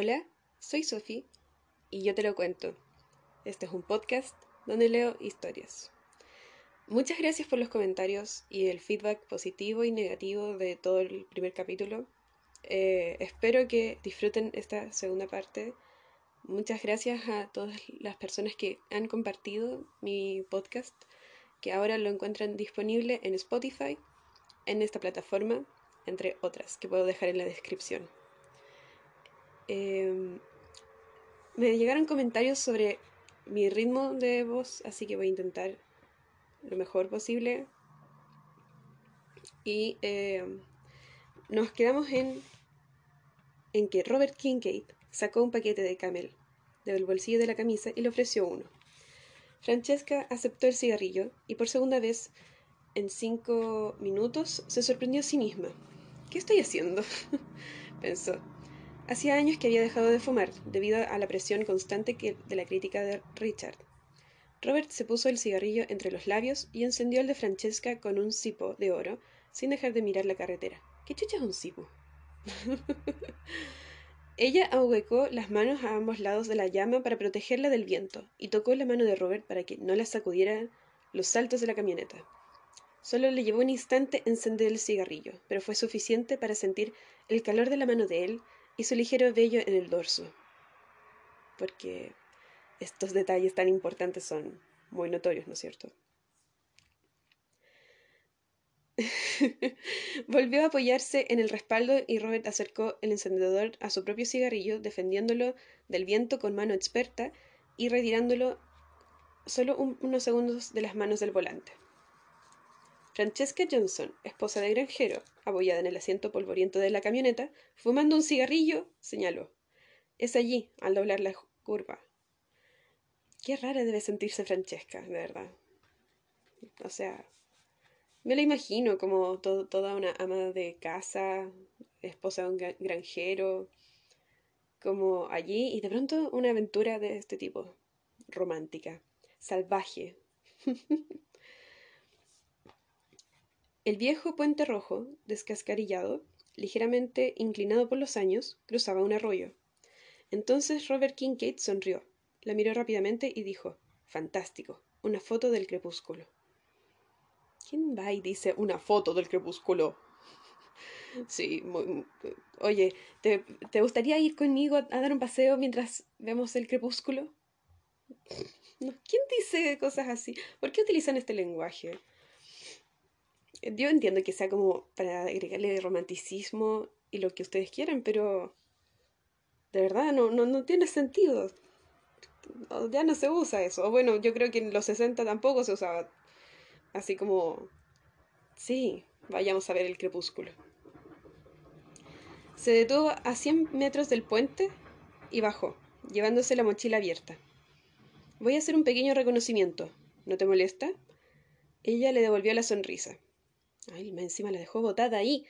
Hola, soy Sophie y yo te lo cuento. Este es un podcast donde leo historias. Muchas gracias por los comentarios y el feedback positivo y negativo de todo el primer capítulo. Eh, espero que disfruten esta segunda parte. Muchas gracias a todas las personas que han compartido mi podcast, que ahora lo encuentran disponible en Spotify, en esta plataforma, entre otras, que puedo dejar en la descripción. Em, me llegaron comentarios sobre mi ritmo de voz, así que voy a intentar lo mejor posible. Y em, nos quedamos en, en que Robert Kincaid sacó un paquete de camel del bolsillo de la camisa y le ofreció uno. Francesca aceptó el cigarrillo y por segunda vez en cinco minutos se sorprendió a sí misma. ¿Qué estoy haciendo? pensó. Hacía años que había dejado de fumar, debido a la presión constante de la crítica de Richard. Robert se puso el cigarrillo entre los labios y encendió el de Francesca con un cipo de oro, sin dejar de mirar la carretera. ¿Qué chucha es un cipo? Ella ahuecó las manos a ambos lados de la llama para protegerla del viento y tocó la mano de Robert para que no la sacudieran los saltos de la camioneta. Solo le llevó un instante encender el cigarrillo, pero fue suficiente para sentir el calor de la mano de él y su ligero vello en el dorso. Porque estos detalles tan importantes son muy notorios, ¿no es cierto? Volvió a apoyarse en el respaldo y Robert acercó el encendedor a su propio cigarrillo, defendiéndolo del viento con mano experta y retirándolo solo unos segundos de las manos del volante. Francesca Johnson, esposa de granjero, apoyada en el asiento polvoriento de la camioneta, fumando un cigarrillo, señaló. Es allí, al doblar la curva. Qué rara debe sentirse Francesca, de verdad. O sea, me la imagino como toda una ama de casa, esposa de un granjero, como allí y de pronto una aventura de este tipo, romántica, salvaje. El viejo puente rojo, descascarillado, ligeramente inclinado por los años, cruzaba un arroyo. Entonces Robert Kincaid sonrió, la miró rápidamente y dijo Fantástico, una foto del crepúsculo. ¿Quién va y dice una foto del crepúsculo? Sí, oye, ¿te, ¿te, gustaría ir conmigo a, dar un paseo mientras vemos el crepúsculo? ¿Quién dice cosas así? ¿Por qué utilizan este lenguaje? Yo entiendo que sea como para agregarle romanticismo y lo que ustedes quieran, pero de verdad no, no, no tiene sentido. Ya no se usa eso. bueno, yo creo que en los 60 tampoco se usaba así como, sí, vayamos a ver el crepúsculo. Se detuvo a 100 metros del puente y bajó, llevándose la mochila abierta. Voy a hacer un pequeño reconocimiento. ¿No te molesta? Ella le devolvió la sonrisa. Ay, encima la dejó botada ahí.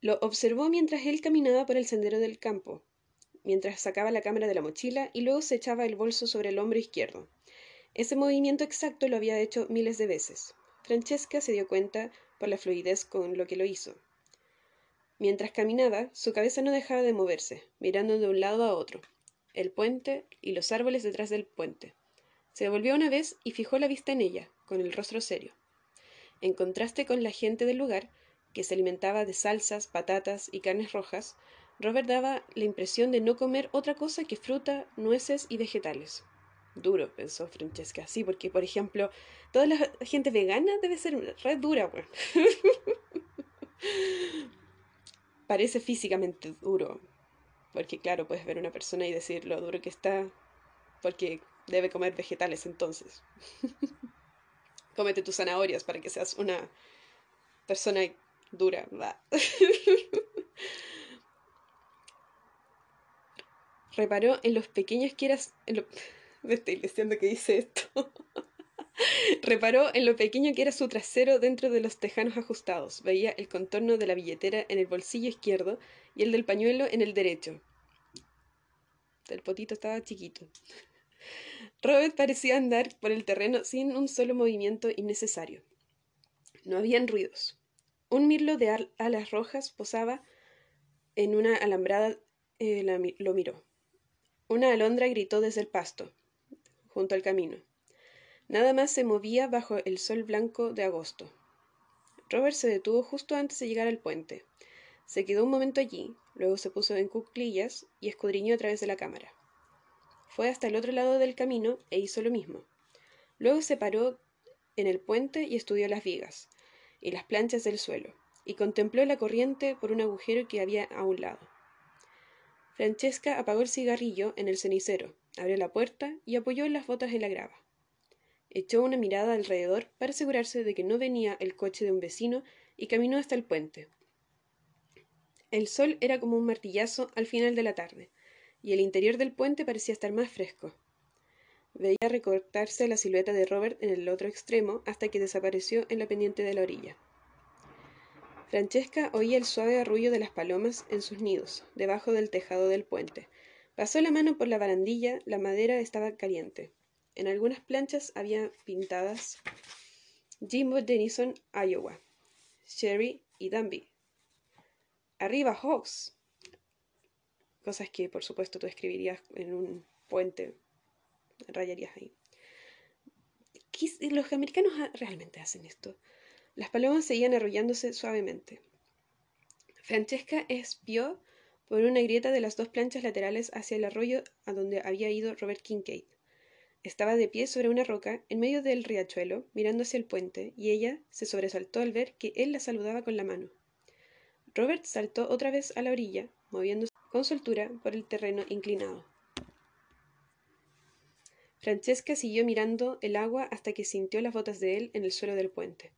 Lo observó mientras él caminaba por el sendero del campo, mientras sacaba la cámara de la mochila y luego se echaba el bolso sobre el hombro izquierdo. Ese movimiento exacto lo había hecho miles de veces. Francesca se dio cuenta por la fluidez con lo que lo hizo. Mientras caminaba, su cabeza no dejaba de moverse, mirando de un lado a otro, el puente y los árboles detrás del puente. Se devolvió una vez y fijó la vista en ella, con el rostro serio. En contraste con la gente del lugar, que se alimentaba de salsas, patatas y carnes rojas, Robert daba la impresión de no comer otra cosa que fruta, nueces y vegetales. Duro, pensó Francesca. Sí, porque, por ejemplo, toda la gente vegana debe ser red dura, bueno. Parece físicamente duro. Porque, claro, puedes ver una persona y decir lo duro que está, porque debe comer vegetales entonces. Cómete tus zanahorias para que seas una persona dura. Reparó en los pequeños que eras. Me estoy que dice esto. Reparó en lo pequeño que era su trasero dentro de los tejanos ajustados. Veía el contorno de la billetera en el bolsillo izquierdo y el del pañuelo en el derecho. El potito estaba chiquito. Robert parecía andar por el terreno sin un solo movimiento innecesario. No habían ruidos. Un mirlo de alas rojas posaba en una alambrada eh, lo miró. Una alondra gritó desde el pasto, junto al camino. Nada más se movía bajo el sol blanco de agosto. Robert se detuvo justo antes de llegar al puente. Se quedó un momento allí, luego se puso en cuclillas y escudriñó a través de la cámara. Fue hasta el otro lado del camino e hizo lo mismo. Luego se paró en el puente y estudió las vigas y las planchas del suelo, y contempló la corriente por un agujero que había a un lado. Francesca apagó el cigarrillo en el cenicero, abrió la puerta y apoyó las botas en la grava. Echó una mirada alrededor para asegurarse de que no venía el coche de un vecino y caminó hasta el puente. El sol era como un martillazo al final de la tarde, y el interior del puente parecía estar más fresco. Veía recortarse la silueta de Robert en el otro extremo hasta que desapareció en la pendiente de la orilla. Francesca oía el suave arrullo de las palomas en sus nidos, debajo del tejado del puente. Pasó la mano por la barandilla, la madera estaba caliente. En algunas planchas había pintadas Jimbo Denison, Iowa, Sherry y Danby. Arriba, Hawks. Cosas que, por supuesto, tú escribirías en un puente rayarías ahí. Los americanos realmente hacen esto. Las palomas seguían arrullándose suavemente. Francesca espió por una grieta de las dos planchas laterales hacia el arroyo a donde había ido Robert Kincaid. Estaba de pie sobre una roca, en medio del riachuelo, mirando hacia el puente, y ella se sobresaltó al ver que él la saludaba con la mano. Robert saltó otra vez a la orilla, moviéndose con soltura por el terreno inclinado. Francesca siguió mirando el agua hasta que sintió las botas de él en el suelo del puente.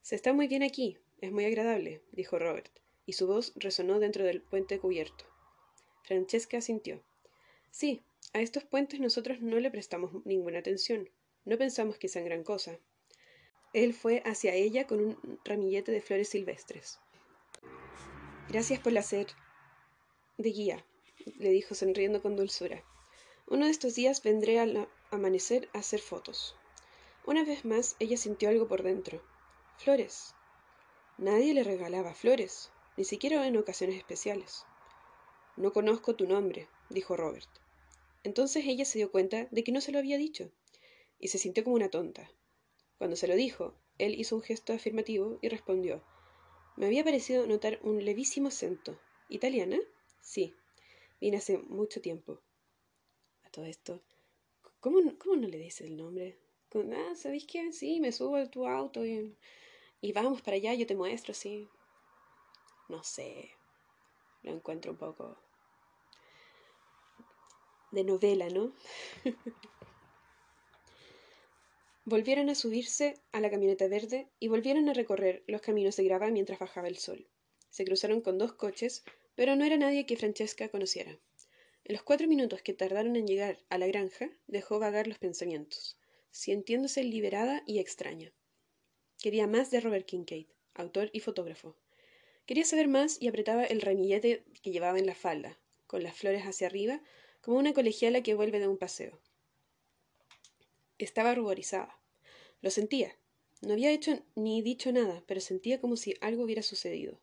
Se está muy bien aquí, es muy agradable, dijo Robert, y su voz resonó dentro del puente cubierto. Francesca asintió. Sí, a estos puentes nosotros no le prestamos ninguna atención. No pensamos que sean gran cosa. Él fue hacia ella con un ramillete de flores silvestres. Gracias por la ser de guía, le dijo sonriendo con dulzura. Uno de estos días vendré al amanecer a hacer fotos. Una vez más ella sintió algo por dentro. Flores. Nadie le regalaba flores, ni siquiera en ocasiones especiales. No conozco tu nombre, dijo Robert. Entonces ella se dio cuenta de que no se lo había dicho, y se sintió como una tonta. Cuando se lo dijo, él hizo un gesto afirmativo y respondió Me había parecido notar un levísimo acento. ¿Italiana? Sí. Vine hace mucho tiempo todo esto. ¿Cómo, cómo no le dices el nombre? Ah, ¿sabéis qué? Sí, me subo a tu auto y, y vamos para allá, yo te muestro, sí. No sé. Lo encuentro un poco de novela, ¿no? volvieron a subirse a la camioneta verde y volvieron a recorrer los caminos de grava mientras bajaba el sol. Se cruzaron con dos coches, pero no era nadie que Francesca conociera. En los cuatro minutos que tardaron en llegar a la granja, dejó vagar los pensamientos, sintiéndose liberada y extraña. Quería más de Robert Kincaid, autor y fotógrafo. Quería saber más y apretaba el ramillete que llevaba en la falda, con las flores hacia arriba, como una colegiala que vuelve de un paseo. Estaba ruborizada. Lo sentía. No había hecho ni dicho nada, pero sentía como si algo hubiera sucedido.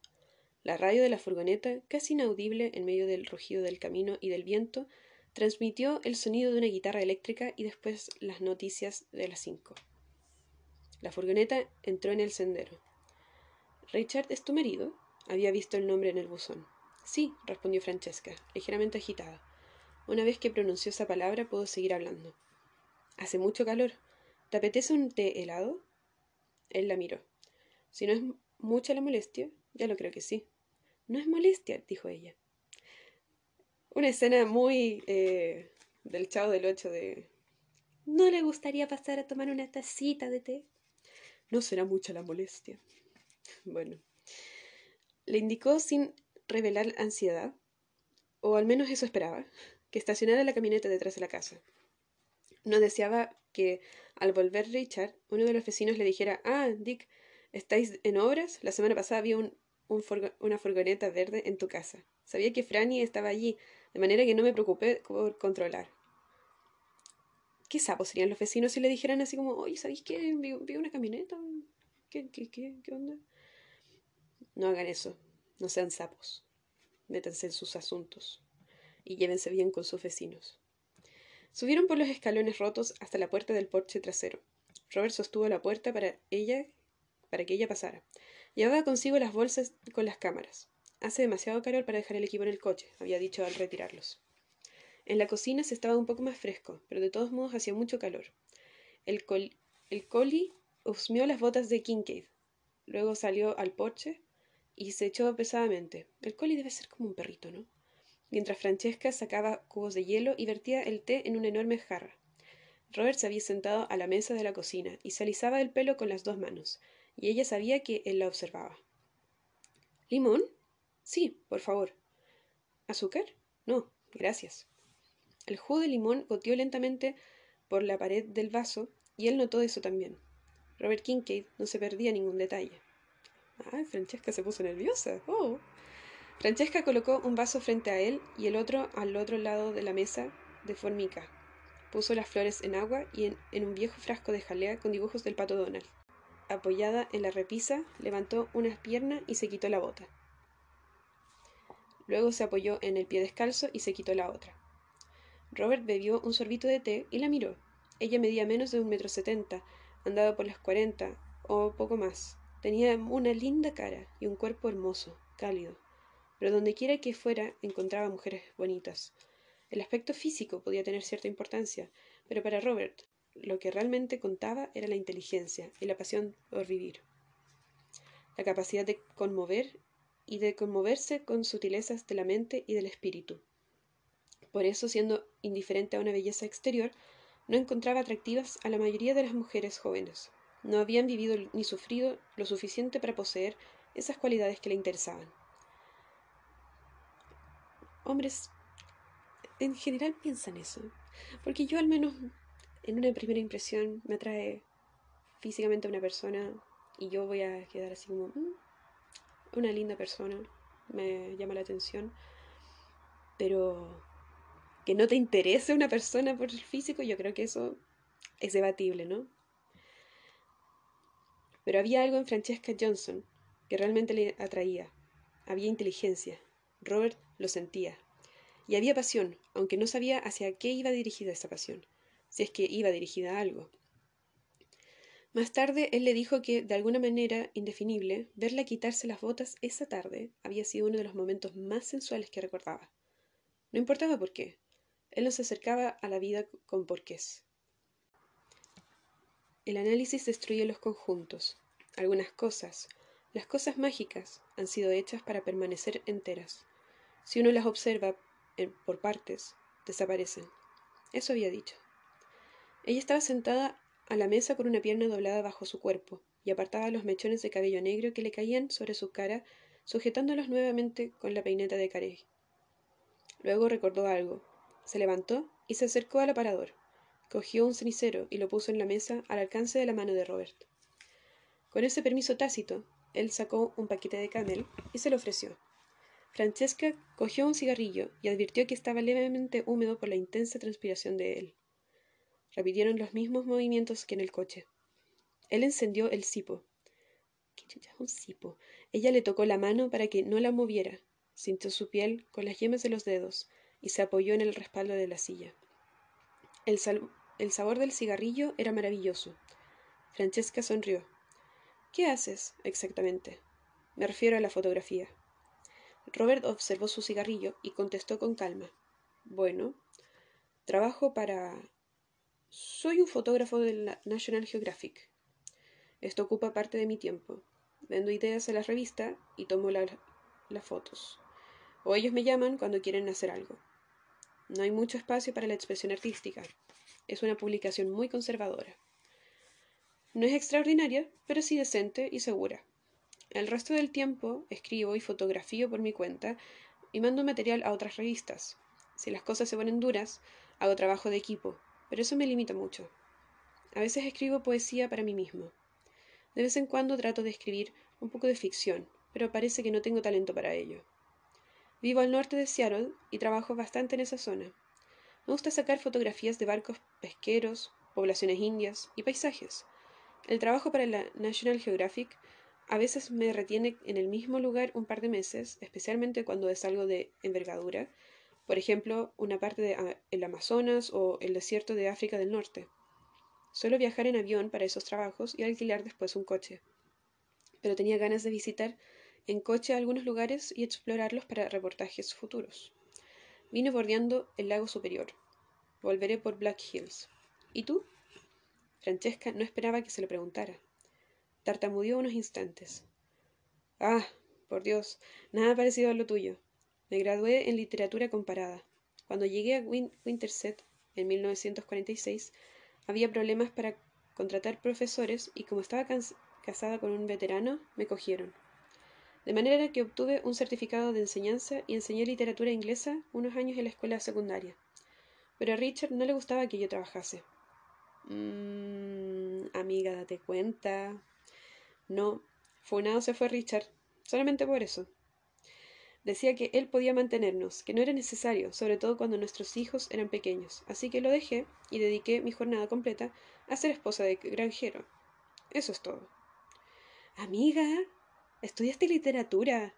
La radio de la furgoneta, casi inaudible en medio del rugido del camino y del viento, transmitió el sonido de una guitarra eléctrica y después las noticias de las cinco. La furgoneta entró en el sendero. ¿Richard es tu marido? Había visto el nombre en el buzón. Sí, respondió Francesca, ligeramente agitada. Una vez que pronunció esa palabra pudo seguir hablando. Hace mucho calor. ¿Te apetece un té helado? Él la miró. Si no es mucha la molestia, ya lo creo que sí. No es molestia, dijo ella. Una escena muy eh, del chavo del ocho de... ¿No le gustaría pasar a tomar una tacita de té? No será mucha la molestia. Bueno. Le indicó sin revelar ansiedad, o al menos eso esperaba, que estacionara la camioneta detrás de la casa. No deseaba que, al volver Richard, uno de los vecinos le dijera, ah, Dick, ¿estáis en obras? La semana pasada había un una furgoneta verde en tu casa. Sabía que Franny estaba allí, de manera que no me preocupé por controlar. ¿Qué sapos serían los vecinos si le dijeran así como, oye, ¿sabéis qué? Vi, una camioneta. ¿Qué, qué, qué, qué onda? No hagan eso. No sean sapos. Métanse en sus asuntos. y llévense bien con sus vecinos. Subieron por los escalones rotos hasta la puerta del porche trasero. Robert sostuvo la puerta para ella, para que ella pasara. Llevaba consigo las bolsas con las cámaras. Hace demasiado calor para dejar el equipo en el coche, había dicho al retirarlos. En la cocina se estaba un poco más fresco, pero de todos modos hacía mucho calor. El, col el collie husmeó las botas de Kincaid. Luego salió al porche y se echó pesadamente. El collie debe ser como un perrito, ¿no? Mientras Francesca sacaba cubos de hielo y vertía el té en una enorme jarra. Robert se había sentado a la mesa de la cocina y se alisaba el pelo con las dos manos, y ella sabía que él la observaba. ¿Limón? Sí, por favor. ¿Azúcar? No, gracias. El jugo de limón goteó lentamente por la pared del vaso y él notó eso también. Robert Kincaid no se perdía ningún detalle. Ah, Francesca se puso nerviosa. Oh. Francesca colocó un vaso frente a él y el otro al otro lado de la mesa de formica. Puso las flores en agua y en, un viejo frasco de jalea con dibujos del pato Donald. Apoyada en la repisa, levantó una pierna y se quitó la bota. Luego se apoyó en el pie descalzo y se quitó la otra. Robert bebió un sorbito de té y la miró. Ella medía menos de un metro setenta, andaba por las cuarenta o poco más. Tenía una linda cara y un cuerpo hermoso, cálido. Pero donde quiera que fuera encontraba mujeres bonitas. El aspecto físico podía tener cierta importancia, pero para Robert lo que realmente contaba era la inteligencia y la pasión por vivir. La capacidad de conmover y de conmoverse con sutilezas de la mente y del espíritu. Por eso, siendo indiferente a una belleza exterior, no encontraba atractivas a la mayoría de las mujeres jóvenes no habían vivido ni sufrido lo suficiente para poseer esas cualidades que le interesaban. Hombres en general piensan eso, porque yo al menos en una primera impresión me atrae físicamente a una persona y yo voy a quedar así como mm, una linda persona, me llama la atención, pero que no te interese una persona por el físico, yo creo que eso es debatible, ¿no? Pero había algo en Francesca Johnson que realmente le atraía. Había inteligencia. Robert lo sentía. Y había pasión, aunque no sabía hacia qué iba dirigida esa pasión, si es que iba dirigida a algo. Más tarde él le dijo que, de alguna manera indefinible, verla quitarse las botas esa tarde había sido uno de los momentos más sensuales que recordaba. No importaba por qué. Él no se acercaba a la vida con porqués. El análisis destruye los conjuntos. Algunas cosas, las cosas mágicas, han sido hechas para permanecer enteras. Si uno las observa por partes, desaparecen. Eso había dicho. Ella estaba sentada a la mesa con una pierna doblada bajo su cuerpo y apartaba los mechones de cabello negro que le caían sobre su cara, sujetándolos nuevamente con la peineta de Carey. Luego recordó algo. Se levantó y se acercó al aparador. Cogió un cenicero y lo puso en la mesa al alcance de la mano de Robert. Con ese permiso tácito, él sacó un paquete de camel y se lo ofreció. Francesca cogió un cigarrillo y advirtió que estaba levemente húmedo por la intensa transpiración de él. Repitieron los mismos movimientos que en el coche. Él encendió el cipo. ¿Qué chucha es un cipo? Ella le tocó la mano para que no la moviera, sintió su piel con las yemas de los dedos y se apoyó en el respaldo de la silla. El, el sabor del cigarrillo era maravilloso. Francesca sonrió. ¿Qué haces exactamente? Me refiero a la fotografía. Robert observó su cigarrillo y contestó con calma. Bueno, trabajo para... Soy un fotógrafo de National Geographic. Esto ocupa parte de mi tiempo. Vendo ideas a la revista y tomo las fotos. O ellos me llaman cuando quieren hacer algo. No hay mucho espacio para la expresión artística. Es una publicación muy conservadora. No es extraordinaria, pero sí decente y segura. El resto del tiempo escribo y fotografío por mi cuenta y mando material a otras revistas. Si las cosas se ponen duras, hago trabajo de equipo, pero eso me limita mucho. A veces escribo poesía para mí mismo. De vez en cuando trato de escribir un poco de ficción, pero parece que no tengo talento para ello. Vivo al norte de Seattle y trabajo bastante en esa zona. Me gusta sacar fotografías de barcos pesqueros, poblaciones indias y paisajes. El trabajo para la National Geographic a veces me retiene en el mismo lugar un par de meses, especialmente cuando es algo de envergadura, Por ejemplo, una parte del Amazonas o el desierto de África del Norte. Suelo viajar en avión para esos trabajos y alquilar después un coche. Pero tenía ganas de visitar en coche algunos lugares y explorarlos para reportajes futuros. Vine bordeando el lago superior. Volveré por Black Hills. ¿Y tú? Francesca no esperaba que se lo preguntara. Tartamudeó unos instantes. Ah, por Dios, nada parecido a lo tuyo. Me gradué en literatura comparada. Cuando llegué a Winterset en 1946, había problemas para contratar profesores y como estaba casada con un veterano, me cogieron. De manera que obtuve un certificado de enseñanza y enseñé literatura inglesa unos años en la escuela secundaria. Pero a Richard no le gustaba que yo trabajase. Mmm, amiga, date cuenta. No, Funado se fue Richard, solamente por eso. Decía que él podía mantenernos, que no era necesario, sobre todo cuando nuestros hijos eran pequeños, así que lo dejé y dediqué mi jornada completa a ser esposa de granjero. Eso es todo. Amiga, estudiaste literatura.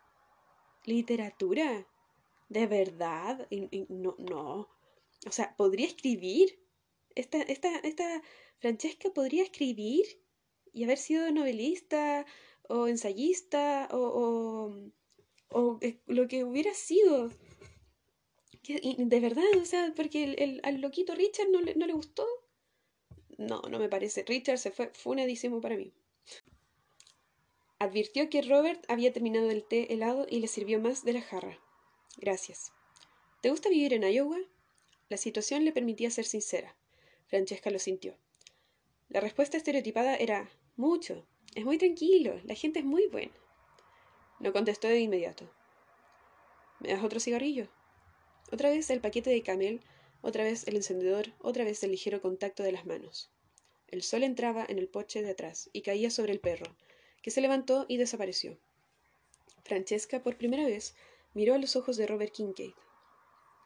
¿Literatura? ¿De verdad? no, no. O sea, ¿podría escribir? Esta, esta, esta Francesca podría escribir y haber sido novelista o ensayista o, lo que hubiera sido. de verdad, o sea, porque el, al loquito Richard no le, no le gustó. No, no me parece. Richard se fue funadísimo para mí. Advirtió que Robert había terminado el té helado y le sirvió más de la jarra. Gracias. ¿Te gusta vivir en Iowa? La situación le permitía ser sincera. Francesca lo sintió. La respuesta estereotipada era mucho. Es muy tranquilo, la gente es muy buena. No contestó de inmediato. ¿Me das otro cigarrillo? Otra vez el paquete de camel, otra vez el encendedor, otra vez el ligero contacto de las manos. El sol entraba en el poche de atrás y caía sobre el perro, que se levantó y desapareció. Francesca, por primera vez, miró a los ojos de Robert Kincaid.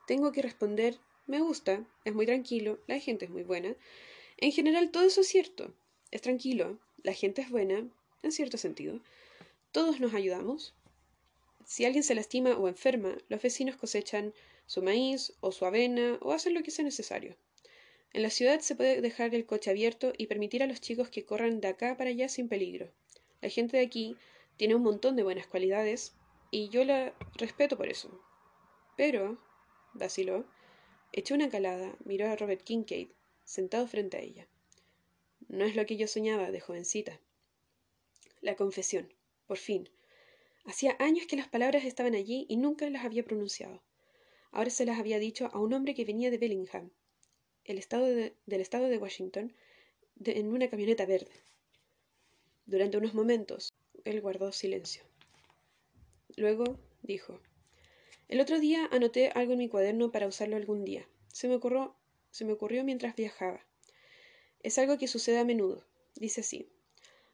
Tengo que responder, me gusta, es muy tranquilo, la gente es muy buena. En general todo eso es cierto. Es tranquilo, la gente es buena, en cierto sentido. Todos nos ayudamos. Si alguien se lastima o enferma, los vecinos cosechan su maíz o su avena o hacen lo que sea necesario. En la ciudad se puede dejar el coche abierto y permitir a los chicos que corran de acá para allá sin peligro. La gente de aquí tiene un montón de buenas cualidades y yo la respeto por eso. Pero, vaciló, echó una calada, miró a Robert Kincaid, sentado frente a ella. No es lo que yo soñaba de jovencita. La confesión, por fin. Hacía años que las palabras estaban allí y nunca las había pronunciado. Ahora se las había dicho a un hombre que venía de Bellingham, el estado del estado de Washington, en una camioneta verde. Durante unos momentos, él guardó silencio. Luego dijo: El otro día anoté algo en mi cuaderno para usarlo algún día. Se me ocurrió, se me ocurrió mientras viajaba. Es algo que sucede a menudo. Dice así.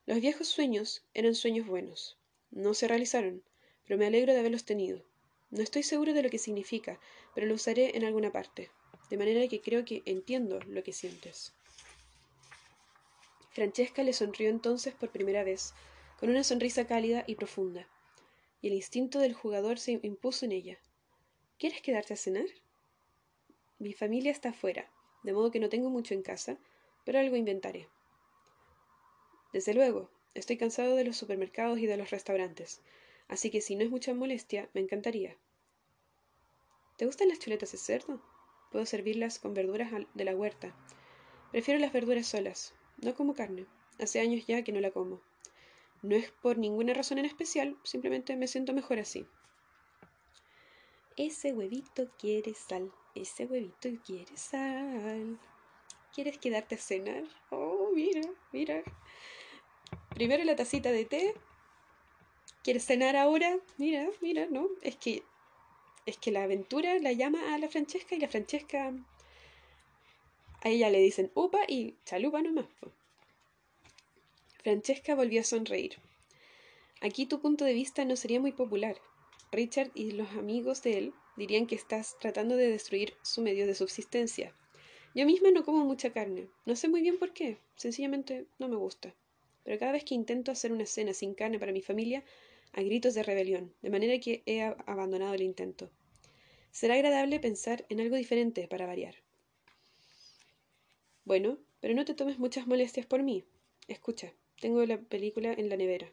Los viejos sueños eran sueños buenos. No se realizaron, pero me alegro de haberlos tenido. No estoy seguro de lo que significa, pero lo usaré en alguna parte, de manera que creo que entiendo lo que sientes. Francesca le sonrió entonces por primera vez, con una sonrisa cálida y profunda, y el instinto del jugador se impuso en ella. ¿Quieres quedarte a cenar? Mi familia está afuera, de modo que no tengo mucho en casa, pero algo inventaré. Desde luego, estoy cansado de los supermercados y de los restaurantes, así que si no es mucha molestia, me encantaría. ¿Te gustan las chuletas de cerdo? Puedo servirlas con verduras de la huerta. Prefiero las verduras solas. No como carne. Hace años ya que no la como. No es por ninguna razón en especial, simplemente me siento mejor así. Ese huevito quiere sal, ese huevito quiere sal. ¿Quieres quedarte a cenar? Oh, mira, mira. Primero la tacita de té. ¿Quieres cenar ahora? Mira, mira, ¿no? Es que es que la aventura la llama a la Francesca y la Francesca a ella le dicen upa y chalupa nomás. Francesca volvió a sonreír. Aquí tu punto de vista no sería muy popular. Richard y los amigos de él dirían que estás tratando de destruir su medio de subsistencia. Yo misma no como mucha carne. No sé muy bien por qué. Sencillamente no me gusta. Pero cada vez que intento hacer una cena sin carne para mi familia, hay gritos de rebelión, de manera que he abandonado el intento. Será agradable pensar en algo diferente para variar. Bueno, pero no te tomes muchas molestias por mí. Escucha, tengo la película en la nevera.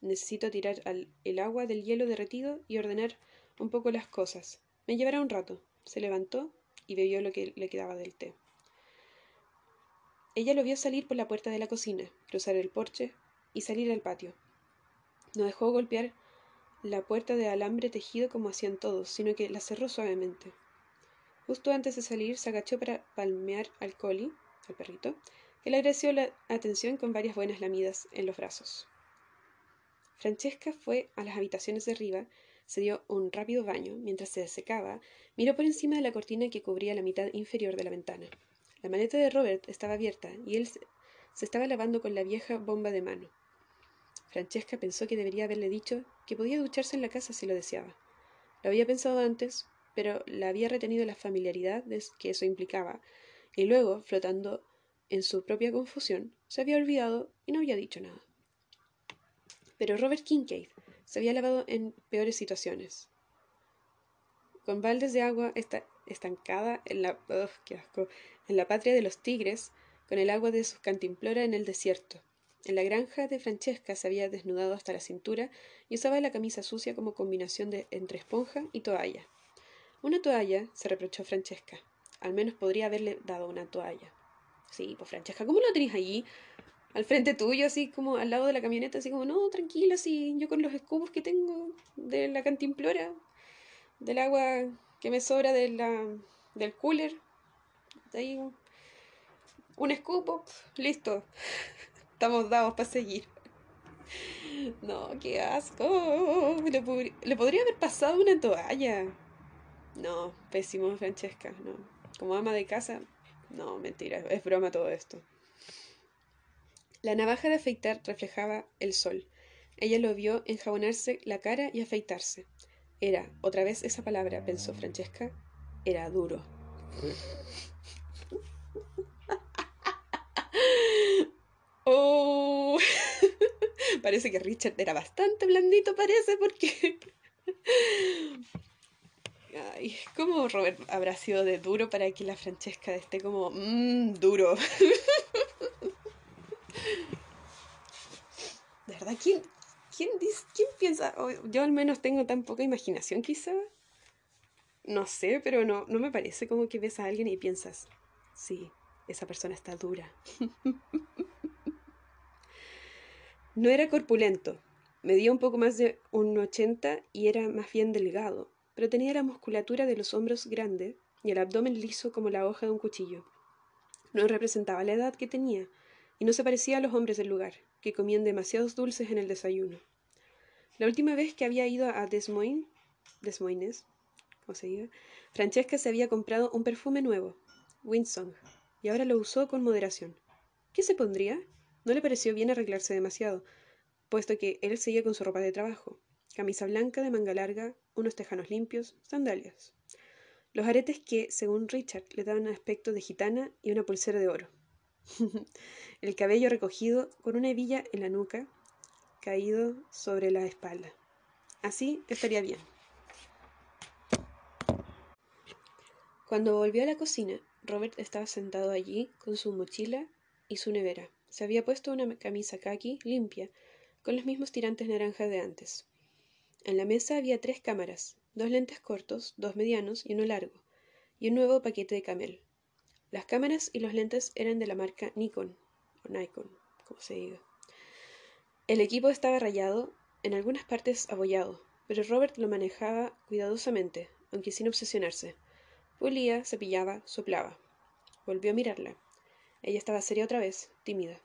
Necesito tirar el agua del hielo derretido y ordenar un poco las cosas. Me llevará un rato. Se levantó y bebió lo que le quedaba del té. Ella lo vio salir por la puerta de la cocina, cruzar el porche y salir al patio. No dejó golpear la puerta de alambre tejido como hacían todos, sino que la cerró suavemente. Justo antes de salir se agachó para palmear al coli, al perrito, que le agradeció la atención con varias buenas lamidas en los brazos. Francesca fue a las habitaciones de arriba, se dio un rápido baño, mientras se secaba, miró por encima de la cortina que cubría la mitad inferior de la ventana. La maleta de Robert estaba abierta y él se estaba lavando con la vieja bomba de mano. Francesca pensó que debería haberle dicho que podía ducharse en la casa si lo deseaba. Lo había pensado antes, pero la había retenido la familiaridad que eso implicaba, y luego, flotando en su propia confusión, se había olvidado y no había dicho nada. Pero Robert Kincaid se había lavado en peores situaciones. Con baldes de agua estancada en la, en la patria de los tigres, con el agua de sus cantimplora en el desierto. En la granja de Francesca se había desnudado hasta la cintura y usaba la camisa sucia como combinación de entre esponja y toalla. Una toalla, se reprochó Francesca. Al menos podría haberle dado una toalla. Sí, pues Francesca, ¿cómo lo tenéis allí? al frente tuyo, así como al lado de la camioneta, así como, no, tranquila, así, yo con los escupos que tengo de la cantimplora, del agua que me sobra del cooler, ahí un, un escupo, listo, estamos dados para seguir. No, qué asco. Le, le, podría haber pasado una toalla. No, pésimo, Francesca. No. Como ama de casa, no, mentira, es broma todo esto. La navaja de afeitar reflejaba el sol. Ella lo vio enjabonarse la cara y afeitarse. Era, otra vez esa palabra, pensó Francesca, era duro. oh, parece que Richard era bastante blandito, parece, porque... Ay, ¿cómo Robert habrá sido de duro para que la Francesca esté como mmm, duro? ¿De verdad? ¿Quién, quién, piensa? yo al menos tengo tan poca imaginación quizá. No sé, pero no, no me parece como que ves a alguien y piensas, sí, esa persona está dura. no era corpulento, medía un poco más de un 80 y era más bien delgado, pero tenía la musculatura de los hombros grande y el abdomen liso como la hoja de un cuchillo. No representaba la edad que tenía, y no se parecía a los hombres del lugar, que comían demasiados dulces en el desayuno. La última vez que había ido a Des Moines, Des Moines ¿cómo se diga? Francesca se había comprado un perfume nuevo, Winsong, y ahora lo usó con moderación. ¿Qué se pondría? No le pareció bien arreglarse demasiado, puesto que él seguía con su ropa de trabajo, camisa blanca de manga larga, unos tejanos limpios, sandalias. Los aretes que, según Richard, le daban aspecto de gitana y una pulsera de oro. el cabello recogido con una hebilla en la nuca, caído sobre la espalda. Así estaría bien. Cuando volvió a la cocina, Robert estaba sentado allí con su mochila y su nevera. Se había puesto una camisa khaki limpia, con los mismos tirantes naranjas de antes. En la mesa había tres cámaras, dos lentes cortos, dos medianos y uno largo, y un nuevo paquete de camel. Las cámaras y los lentes eran de la marca Nikon, o Nikon, como se diga. El equipo estaba rayado, en algunas partes abollado, pero Robert lo manejaba cuidadosamente, aunque sin obsesionarse. Pulía, cepillaba, soplaba. Volvió a mirarla. Ella estaba seria otra vez, tímida.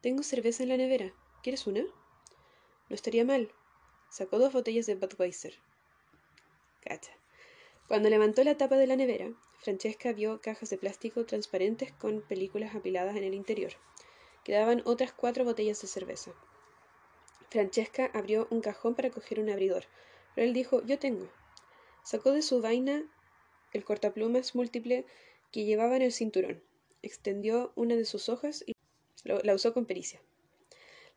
Tengo cerveza en la nevera. ¿Quieres una? No estaría mal. Sacó dos botellas de Budweiser. Cacha. Cuando levantó la tapa de la nevera, Francesca vio cajas de plástico transparentes con películas apiladas en el interior. Quedaban otras cuatro botellas de cerveza. Francesca abrió un cajón para coger un abridor, pero él dijo Yo tengo. Sacó de su vaina el cortaplumas múltiple que llevaba en el cinturón. Extendió una de sus hojas y la usó con pericia.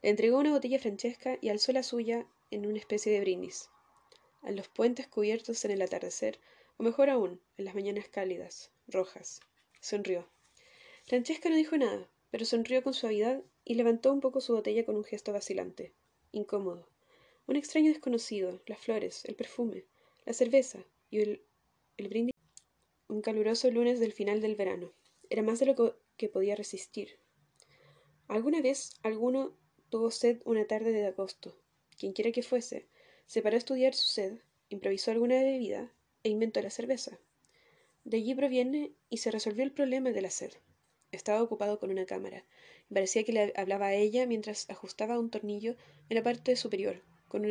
Le entregó una botella a Francesca y alzó la suya en una especie de brindis. a los puentes cubiertos en el atardecer, o mejor aún, en las mañanas cálidas, rojas. Sonrió. Francesca no dijo nada, pero sonrió con suavidad y levantó un poco su botella con un gesto vacilante, incómodo. Un extraño desconocido, las flores, el perfume, la cerveza y el, el brindis. Un caluroso lunes del final del verano. Era más de lo que podía resistir. Alguna vez alguno tuvo sed una tarde de agosto. Quienquiera que fuese, se paró a estudiar su sed, improvisó alguna bebida e inventó la cerveza. De allí proviene y se resolvió el problema de la sed. Estaba ocupado con una cámara, parecía que le hablaba a ella mientras ajustaba un tornillo en la parte superior, con,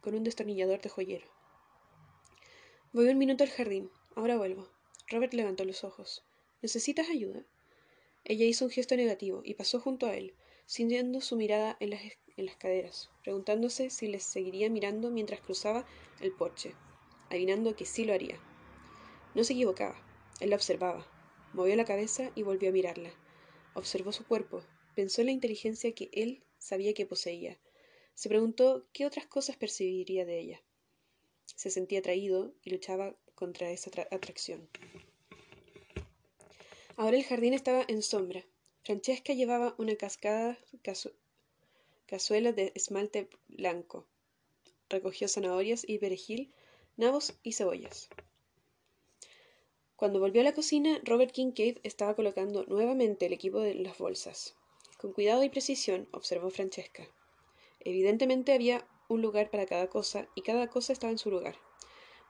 con un destornillador de joyero. Voy un minuto al jardín. Ahora vuelvo. Robert levantó los ojos. ¿Necesitas ayuda? Ella hizo un gesto negativo y pasó junto a él, sintiendo su mirada en las, en las caderas, preguntándose si les seguiría mirando mientras cruzaba el porche, adivinando que sí lo haría. No se equivocaba. Él la observaba. Movió la cabeza y volvió a mirarla. Observó su cuerpo, pensó en la inteligencia que él sabía que poseía. Se preguntó qué otras cosas percibiría de ella. Se sentía atraído y luchaba contra esa atracción. Ahora el jardín estaba en sombra. Francesca llevaba una cascada cazuela de esmalte blanco. Recogió zanahorias y perejil, nabos y cebollas. Cuando volvió a la cocina, Robert Kincaid estaba colocando nuevamente el equipo de las bolsas. Con cuidado y precisión, observó Francesca. Evidentemente había un lugar para cada cosa y cada cosa estaba en su lugar.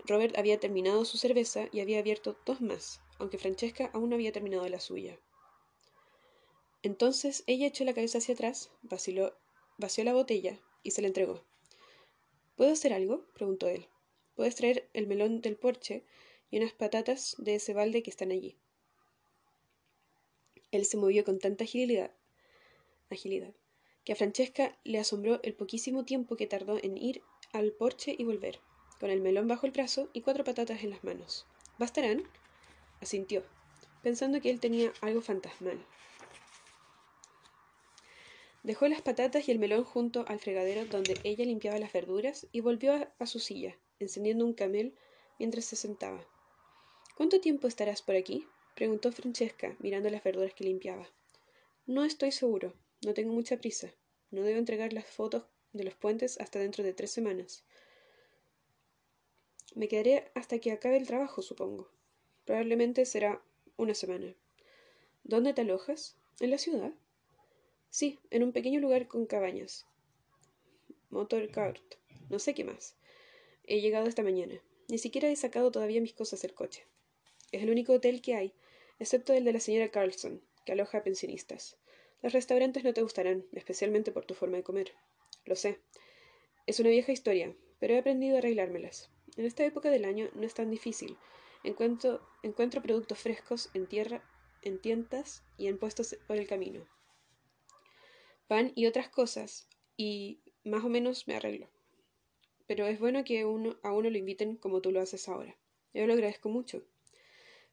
Robert había terminado su cerveza y había abierto dos más, aunque Francesca aún no había terminado la suya. Entonces ella echó la cabeza hacia atrás, vaciló, vació la botella y se la entregó. ¿Puedo hacer algo? preguntó él. Puedes traer el melón del porche unas patatas de ese balde que están allí. Él se movió con tanta agilidad, agilidad que a Francesca le asombró el poquísimo tiempo que tardó en ir al porche y volver, con el melón bajo el brazo y cuatro patatas en las manos. ¿Bastarán? asintió, pensando que él tenía algo fantasmal. Dejó las patatas y el melón junto al fregadero donde ella limpiaba las verduras y volvió a, su silla, encendiendo un camel mientras se sentaba. ¿Cuánto tiempo estarás por aquí? preguntó Francesca, mirando las verduras que limpiaba. No estoy seguro. No tengo mucha prisa. No debo entregar las fotos de los puentes hasta dentro de tres semanas. Me quedaré hasta que acabe el trabajo, supongo. Probablemente será una semana. ¿Dónde te alojas? ¿En la ciudad? Sí, en un pequeño lugar con cabañas. Motor cart. No sé qué más. He llegado esta mañana. Ni siquiera he sacado todavía mis cosas del coche. Es el único hotel que hay, excepto el de la señora Carlson, que aloja a pensionistas. Los restaurantes no te gustarán, especialmente por tu forma de comer. Lo sé. Es una vieja historia, pero he aprendido a arreglármelas. En esta época del año no es tan difícil, Encuentro, encuentro productos frescos en tierra, en tiendas y en puestos por el camino. Pan y otras cosas, y más o menos me arreglo. Pero es bueno que uno, a uno lo inviten como tú lo haces ahora. Yo lo agradezco mucho.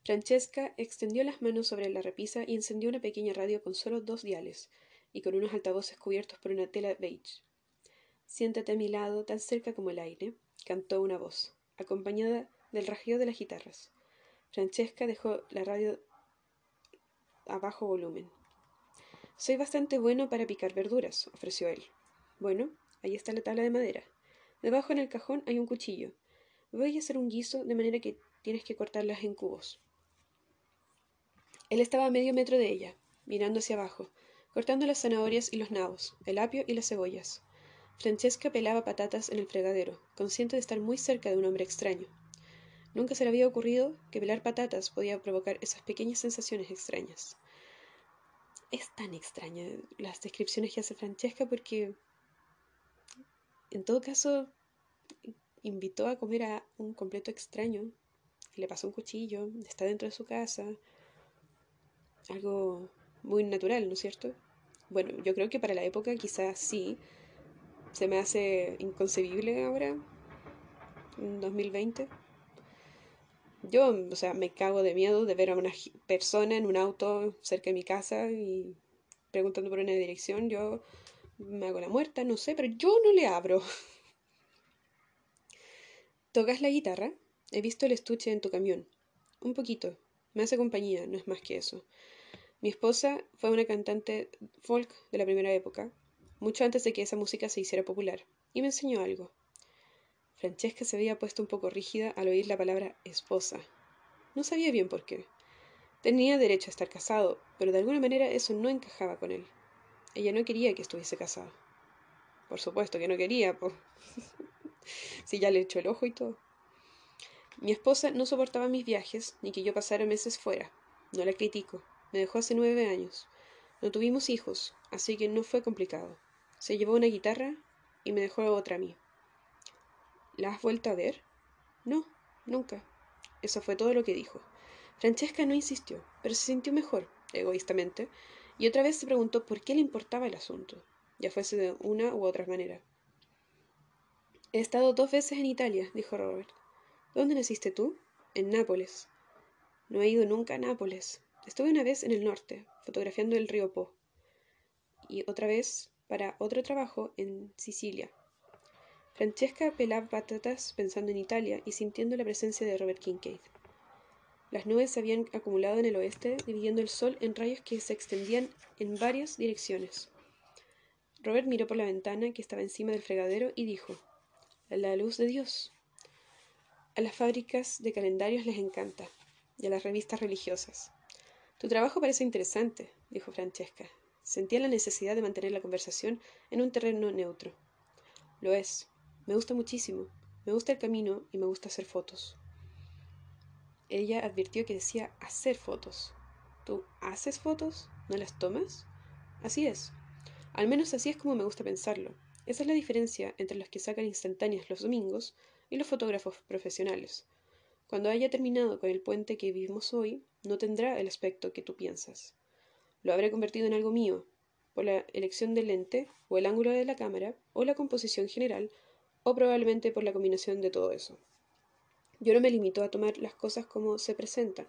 Francesca extendió las manos sobre la repisa y encendió una pequeña radio con solo dos diales y con unos altavoces cubiertos por una tela beige. Siéntate a mi lado, tan cerca como el aire, cantó una voz, acompañada del rajío de las guitarras. Francesca dejó la radio a bajo volumen. Soy bastante bueno para picar verduras, ofreció él. Bueno, ahí está la tabla de madera. Debajo en el cajón hay un cuchillo. Voy a hacer un guiso de manera que tienes que cortarlas en cubos. Él estaba a medio metro de ella, mirando hacia abajo, cortando las zanahorias y los nabos, el apio y las cebollas. Francesca pelaba patatas en el fregadero, consciente de estar muy cerca de un hombre extraño. Nunca se le había ocurrido que pelar patatas podía provocar esas pequeñas sensaciones extrañas. Es tan extraña las descripciones que hace Francesca porque, en todo caso, invitó a comer a un completo extraño, le pasó un cuchillo, está dentro de su casa, algo muy natural, ¿no es cierto? Bueno, yo creo que para la época quizás sí, se me hace inconcebible ahora, en 2020. Yo, o sea, me cago de miedo de ver a una persona en un auto cerca de mi casa y preguntando por una dirección. Yo me hago la muerta, no sé, pero yo no le abro. ¿Tocas la guitarra? He visto el estuche en tu camión. Un poquito. Me hace compañía, no es más que eso. Mi esposa fue una cantante folk de la primera época, mucho antes de que esa música se hiciera popular, y me enseñó algo. Francesca se había puesto un poco rígida al oír la palabra esposa. No sabía bien por qué. Tenía derecho a estar casado, pero de alguna manera eso no encajaba con él. Ella no quería que estuviese casado. Por supuesto que no quería, pues. si ya le echó el ojo y todo. Mi esposa no soportaba mis viajes, ni que yo pasara meses fuera. No la critico. Me dejó hace nueve años. No tuvimos hijos, así que no fue complicado. Se llevó una guitarra y me dejó otra a mí. ¿La has vuelto a ver? No, nunca. Eso fue todo lo que dijo. Francesca no insistió, pero se sintió mejor, egoístamente, y otra vez se preguntó por qué le importaba el asunto, ya fuese de una u otra manera. He estado dos veces en Italia, dijo Robert. ¿Dónde naciste tú? En Nápoles. No he ido nunca a Nápoles. Estuve una vez en el norte, fotografiando el río Po. Y otra vez para otro trabajo en Sicilia. Francesca pelaba patatas pensando en Italia y sintiendo la presencia de Robert Kincaid. Las nubes se habían acumulado en el oeste, dividiendo el sol en rayos que se extendían en varias direcciones. Robert miró por la ventana que estaba encima del fregadero y dijo La luz de Dios. A las fábricas de calendarios les encanta, y a las revistas religiosas. Tu trabajo parece interesante, dijo Francesca. Sentía la necesidad de mantener la conversación en un terreno neutro. Lo es. Me gusta muchísimo. Me gusta el camino y me gusta hacer fotos. Ella advirtió que decía hacer fotos. ¿Tú haces fotos? ¿No las tomas? Así es. Al menos así es como me gusta pensarlo. Esa es la diferencia entre los que sacan instantáneas los domingos y los fotógrafos profesionales. Cuando haya terminado con el puente que vivimos hoy, no tendrá el aspecto que tú piensas. Lo habré convertido en algo mío, por la elección del lente, o el ángulo de la cámara, o la composición general, o probablemente por la combinación de todo eso. Yo no me limito a tomar las cosas como se presentan.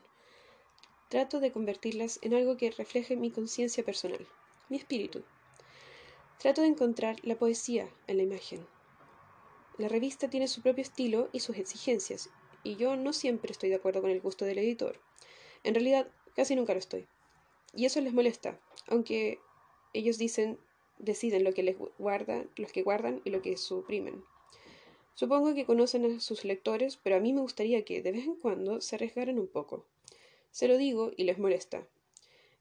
Trato de convertirlas en algo que refleje mi conciencia personal, mi espíritu. Trato de encontrar la poesía en la imagen, la revista tiene su propio estilo y sus exigencias, y yo no siempre estoy de acuerdo con el gusto del editor. En realidad, casi nunca lo estoy. Y eso les molesta, aunque ellos dicen, deciden lo que les guardan, los que guardan y lo que suprimen. Supongo que conocen a sus lectores, pero a mí me gustaría que de vez en cuando se arriesgaran un poco. Se lo digo y les molesta.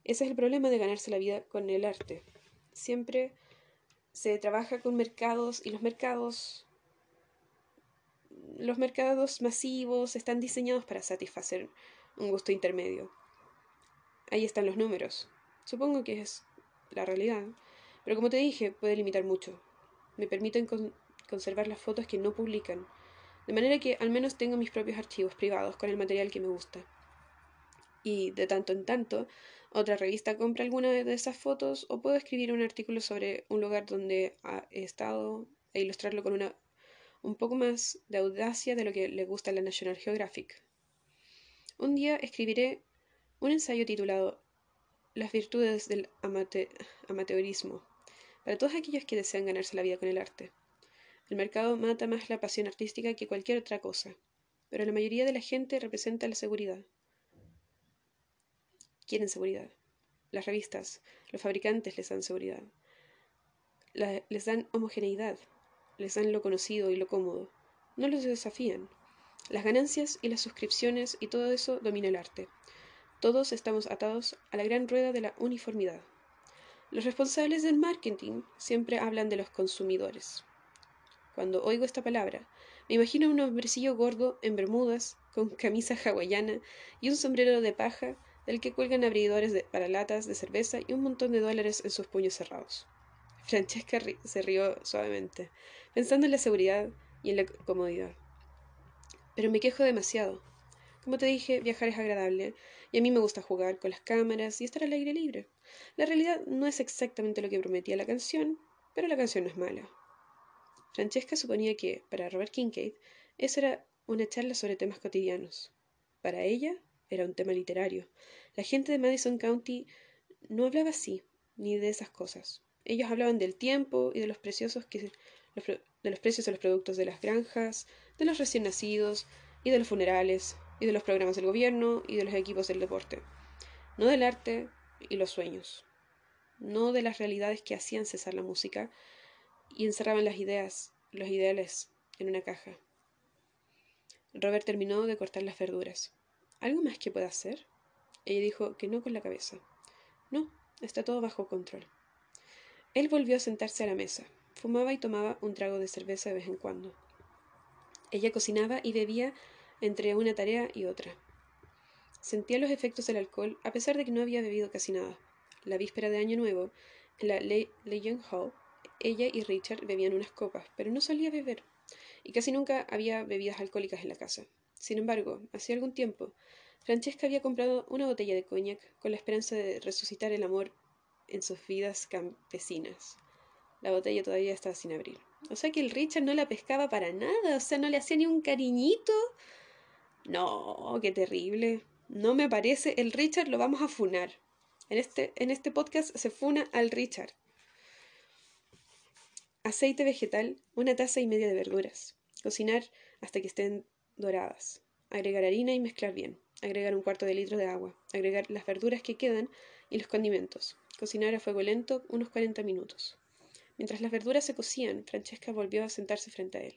Ese es el problema de ganarse la vida con el arte. Siempre se trabaja con mercados y los mercados los mercados masivos están diseñados para satisfacer un gusto intermedio. Ahí están los números. Supongo que es la realidad. Pero como te dije, puede limitar mucho. Me permiten conservar las fotos que no publican. De manera que al menos tengo mis propios archivos privados con el material que me gusta. Y de tanto en tanto, otra revista compra alguna de esas fotos o puedo escribir un artículo sobre un lugar donde he estado e ilustrarlo con una un poco más de audacia de lo que le gusta a la National Geographic. Un día escribiré un ensayo titulado Las virtudes del amateurismo, para todos aquellos que desean ganarse la vida con el arte. El mercado mata más la pasión artística que cualquier otra cosa, pero la mayoría de la gente representa la seguridad. Quieren seguridad. Las revistas, los fabricantes les dan seguridad. les dan homogeneidad, les dan lo conocido y lo cómodo. No los desafían. Las ganancias y las suscripciones y todo eso domina el arte. Todos estamos atados a la gran rueda de la uniformidad. Los responsables del marketing siempre hablan de los consumidores. Cuando oigo esta palabra, me imagino un hombrecillo gordo en bermudas, con camisa hawaiana y un sombrero de paja del que cuelgan abridores de, para latas de cerveza y un montón de dólares en sus puños cerrados. Francesca se rió suavemente, pensando en la seguridad y en la comodidad. Pero me quejo demasiado. Como te dije, viajar es agradable, y a mí me gusta jugar con las cámaras y estar al aire libre. La realidad no es exactamente lo que prometía la canción, pero la canción no es mala. Francesca suponía que, para Robert Kincaid, eso era una charla sobre temas cotidianos. Para ella, era un tema literario. La gente de Madison County no hablaba así, ni de esas cosas. Ellos hablaban del tiempo y de los preciosos que de los precios de los productos de las granjas, de los recién nacidos, y de los funerales, y de los programas del gobierno, y de los equipos del deporte. No del arte y los sueños. No de las realidades que hacían cesar la música y encerraban las ideas, los ideales, en una caja. Robert terminó de cortar las verduras. ¿Algo más que pueda hacer? Ella dijo que no con la cabeza. No, está todo bajo control. Él volvió a sentarse a la mesa. Fumaba y tomaba un trago de cerveza de vez en cuando. Ella cocinaba y bebía entre una tarea y otra. Sentía los efectos del alcohol a pesar de que no había bebido casi nada. La víspera de Año Nuevo, en la Legion Hall, ella y Richard bebían unas copas, pero no solía beber y casi nunca había bebidas alcohólicas en la casa. Sin embargo, hacía algún tiempo, Francesca había comprado una botella de coñac con la esperanza de resucitar el amor en sus vidas campesinas. La botella todavía estaba sin abrir. O sea que el Richard no la pescaba para nada, o sea, no le hacía ni un cariñito. No, qué terrible. No me parece. El Richard lo vamos a funar. En este, en este podcast se funa al Richard aceite vegetal, una taza y media de verduras. Cocinar hasta que estén doradas. Agregar harina y mezclar bien. Agregar un cuarto de litro de agua. Agregar las verduras que quedan y los condimentos. Cocinar a fuego lento unos 40 minutos. Mientras las verduras se cocían, Francesca volvió a sentarse frente a él.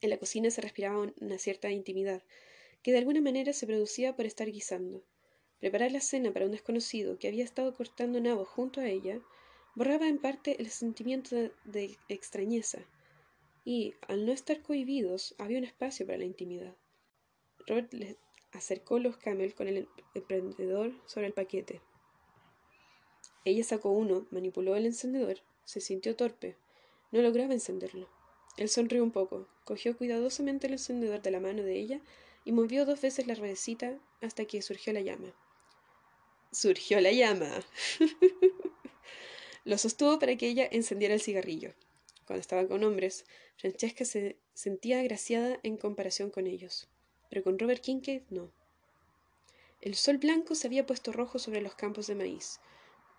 En la cocina se respiraba una cierta intimidad, que de alguna manera se producía por estar guisando. Preparar la cena para un desconocido que había estado cortando nabos junto a ella borraba en parte el sentimiento de, extrañeza, y, al no estar cohibidos, había un espacio para la intimidad. Robert le acercó los camel con el emprendedor sobre el paquete. Ella sacó uno, manipuló el encendedor, se sintió torpe, no lograba encenderlo. Él sonrió un poco, cogió cuidadosamente el encendedor de la mano de ella y movió dos veces la ruedecita hasta que surgió la llama. Surgió la llama. Lo sostuvo para que ella encendiera el cigarrillo. Cuando estaba con hombres, Francesca se sentía agraciada en comparación con ellos, pero con Robert Kincaid no. El sol blanco se había puesto rojo sobre los campos de maíz.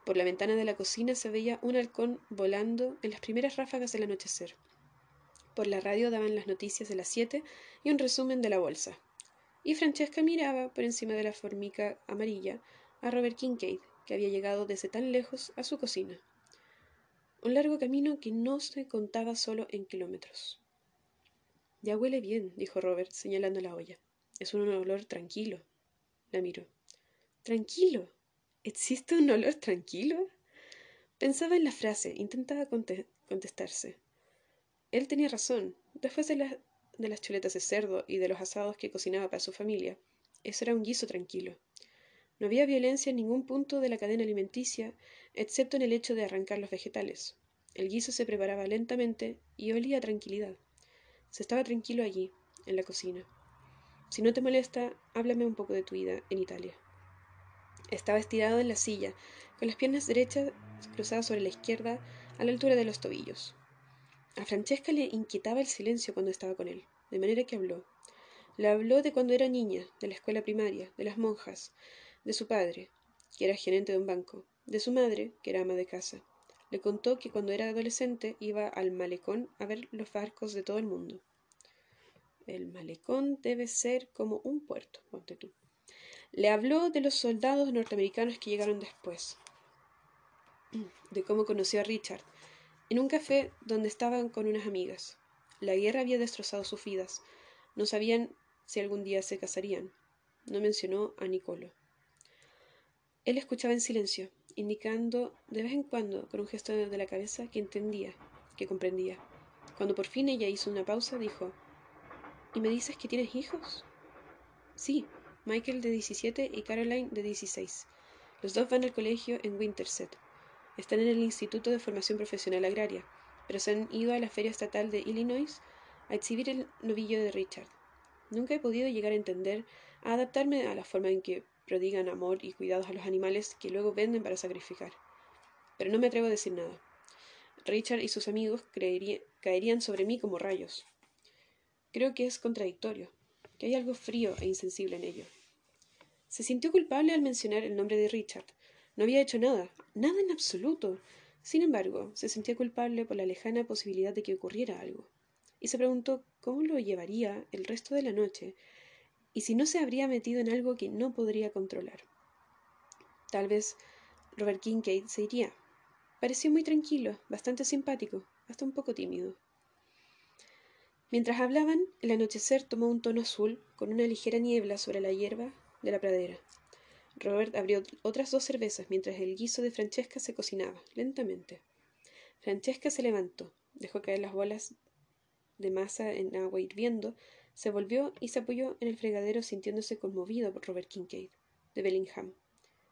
Por la ventana de la cocina se veía un halcón volando en las primeras ráfagas del anochecer. Por la radio daban las noticias de las siete y un resumen de la bolsa. Y Francesca miraba por encima de la formica amarilla a Robert Kincaid, que había llegado desde tan lejos a su cocina. Un largo camino que no se contaba solo en kilómetros. Ya huele bien, dijo Robert, señalando la olla. Es un olor tranquilo. La miró. ¿Tranquilo? ¿Existe un olor tranquilo? Pensaba en la frase, intentaba contestarse. Él tenía razón. Después de, de las chuletas de cerdo y de los asados que cocinaba para su familia, eso era un guiso tranquilo. No había violencia en ningún punto de la cadena alimenticia excepto en el hecho de arrancar los vegetales. El guiso se preparaba lentamente y olía a tranquilidad. Se estaba tranquilo allí, en la cocina. Si no te molesta, háblame un poco de tu vida en Italia. Estaba estirado en la silla, con las piernas derechas cruzadas sobre la izquierda, a la altura de los tobillos. A Francesca le inquietaba el silencio cuando estaba con él, de manera que habló. Le habló de cuando era niña, de la escuela primaria, de las monjas, de su padre, que era gerente de un banco, de su madre, que era ama de casa. Le contó que cuando era adolescente iba al malecón a ver los barcos de todo el mundo. El malecón debe ser como un puerto, ponte tú. Le habló de los soldados norteamericanos que llegaron después, de cómo conoció a Richard, en un café donde estaban con unas amigas. La guerra había destrozado sus vidas. No sabían si algún día se casarían. No mencionó a Nicolo. Él escuchaba en silencio, indicando de vez en cuando con un gesto de la cabeza que entendía, que comprendía. Cuando por fin ella hizo una pausa, dijo ¿Y me dices que tienes hijos? Sí, Michael de 17 y Caroline de 16. Los dos van al colegio en Winterset. Están en el Instituto de Formación Profesional Agraria, pero se han ido a la Feria Estatal de Illinois a exhibir el novillo de Richard. Nunca he podido llegar a entender, a adaptarme a la forma en que prodigan amor y cuidados a los animales que luego venden para sacrificar. Pero no me atrevo a decir nada. Richard y sus amigos caerían sobre mí como rayos. Creo que es contradictorio, que hay algo frío e insensible en ello. Se sintió culpable al mencionar el nombre de Richard. No había hecho nada, nada en absoluto. Sin embargo, se sentía culpable por la lejana posibilidad de que ocurriera algo. Y se preguntó cómo lo llevaría el resto de la noche y si no se habría metido en algo que no podría controlar. Tal vez Robert Kincaid se iría. Pareció muy tranquilo, bastante simpático, hasta un poco tímido. Mientras hablaban, el anochecer tomó un tono azul con una ligera niebla sobre la hierba de la pradera. Robert abrió otras dos cervezas mientras el guiso de Francesca se cocinaba, lentamente. Francesca se levantó, dejó caer las bolas de masa en agua hirviendo, se volvió y se apoyó en el fregadero sintiéndose conmovido por Robert Kincaid, de Bellingham.